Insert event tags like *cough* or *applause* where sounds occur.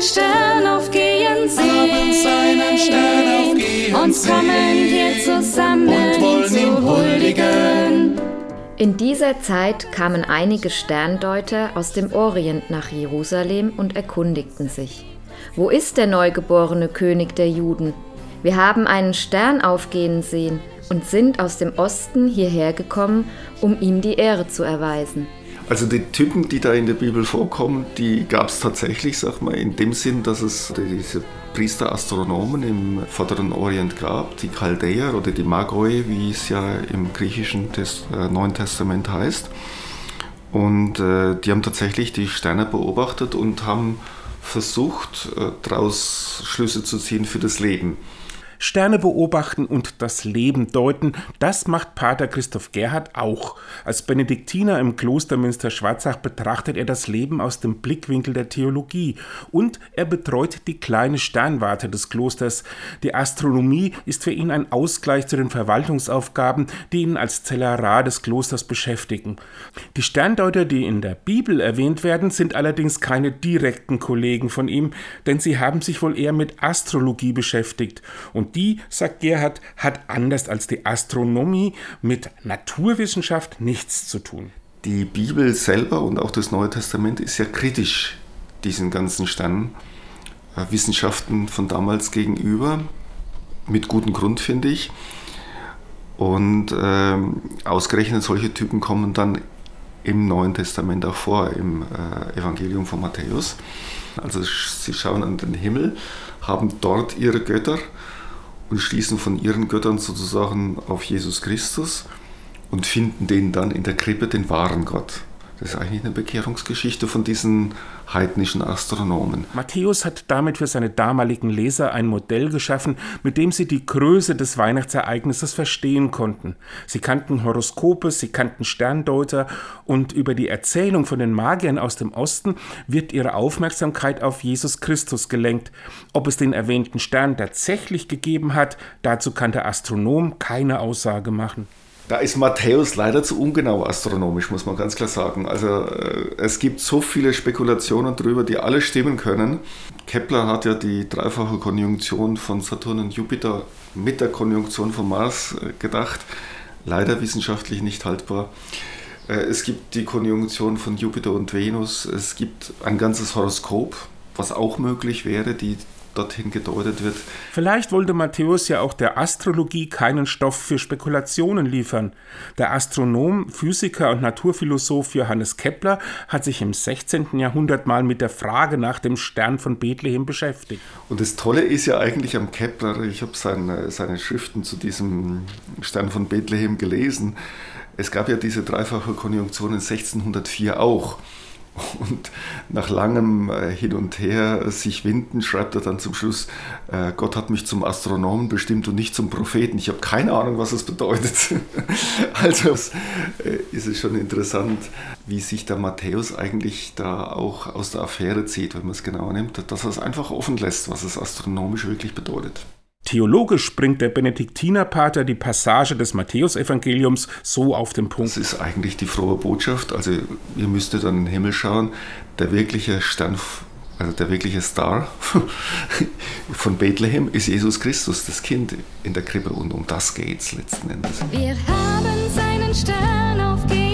seinen Stern aufgehen sehen. seinen Stern aufgehen Und kommen wir zusammen, und wollen ihn ihm huldigen. In dieser Zeit kamen einige Sterndeuter aus dem Orient nach Jerusalem und erkundigten sich. Wo ist der neugeborene König der Juden? Wir haben einen Stern aufgehen sehen und sind aus dem Osten hierher gekommen, um ihm die Ehre zu erweisen. Also die Typen, die da in der Bibel vorkommen, die gab es tatsächlich, sag mal, in dem Sinn, dass es diese Priester-Astronomen im Vorderen Orient gab, die Chaldäer oder die Magoi, wie es ja im griechischen des äh, Neuen Testament heißt. Und äh, die haben tatsächlich die Sterne beobachtet und haben versucht, äh, daraus Schlüsse zu ziehen für das Leben. Sterne beobachten und das Leben deuten, das macht Pater Christoph Gerhard auch. Als Benediktiner im Kloster Münster-Schwarzach betrachtet er das Leben aus dem Blickwinkel der Theologie und er betreut die kleine Sternwarte des Klosters. Die Astronomie ist für ihn ein Ausgleich zu den Verwaltungsaufgaben, die ihn als Zellerar des Klosters beschäftigen. Die Sterndeuter, die in der Bibel erwähnt werden, sind allerdings keine direkten Kollegen von ihm, denn sie haben sich wohl eher mit Astrologie beschäftigt und die, sagt Gerhard, hat anders als die Astronomie mit Naturwissenschaft nichts zu tun. Die Bibel selber und auch das Neue Testament ist ja kritisch diesen ganzen Sternwissenschaften von damals gegenüber. Mit gutem Grund, finde ich. Und ähm, ausgerechnet solche Typen kommen dann im Neuen Testament auch vor, im äh, Evangelium von Matthäus. Also sie schauen an den Himmel, haben dort ihre Götter und schließen von ihren Göttern sozusagen auf Jesus Christus und finden den dann in der Krippe den wahren Gott. Das ist eigentlich eine Bekehrungsgeschichte von diesen heidnischen Astronomen. Matthäus hat damit für seine damaligen Leser ein Modell geschaffen, mit dem sie die Größe des Weihnachtsereignisses verstehen konnten. Sie kannten Horoskope, sie kannten Sterndeuter und über die Erzählung von den Magiern aus dem Osten wird ihre Aufmerksamkeit auf Jesus Christus gelenkt. Ob es den erwähnten Stern tatsächlich gegeben hat, dazu kann der Astronom keine Aussage machen. Da ist Matthäus leider zu ungenau astronomisch, muss man ganz klar sagen. Also äh, es gibt so viele Spekulationen darüber, die alle stimmen können. Kepler hat ja die dreifache Konjunktion von Saturn und Jupiter mit der Konjunktion von Mars äh, gedacht. Leider wissenschaftlich nicht haltbar. Äh, es gibt die Konjunktion von Jupiter und Venus. Es gibt ein ganzes Horoskop, was auch möglich wäre, die dorthin gedeutet wird. Vielleicht wollte Matthäus ja auch der Astrologie keinen Stoff für Spekulationen liefern. Der Astronom, Physiker und Naturphilosoph Johannes Kepler hat sich im 16. Jahrhundert mal mit der Frage nach dem Stern von Bethlehem beschäftigt. Und das Tolle ist ja eigentlich am Kepler, ich habe seine, seine Schriften zu diesem Stern von Bethlehem gelesen. Es gab ja diese dreifache Konjunktion in 1604 auch. Und nach langem äh, Hin und Her sich winden, schreibt er dann zum Schluss, äh, Gott hat mich zum Astronomen bestimmt und nicht zum Propheten. Ich habe keine Ahnung, was das bedeutet. *laughs* also äh, ist es schon interessant, wie sich der Matthäus eigentlich da auch aus der Affäre zieht, wenn man es genauer nimmt, dass er es einfach offen lässt, was es astronomisch wirklich bedeutet. Theologisch bringt der Benediktinerpater die Passage des Matthäusevangeliums so auf den Punkt. Das ist eigentlich die frohe Botschaft. Also ihr müsstet an den Himmel schauen. Der wirkliche Stern, also der wirkliche Star *laughs* von Bethlehem ist Jesus Christus, das Kind in der Krippe. Und um das geht es letzten Endes. Wir haben seinen Stern aufgehen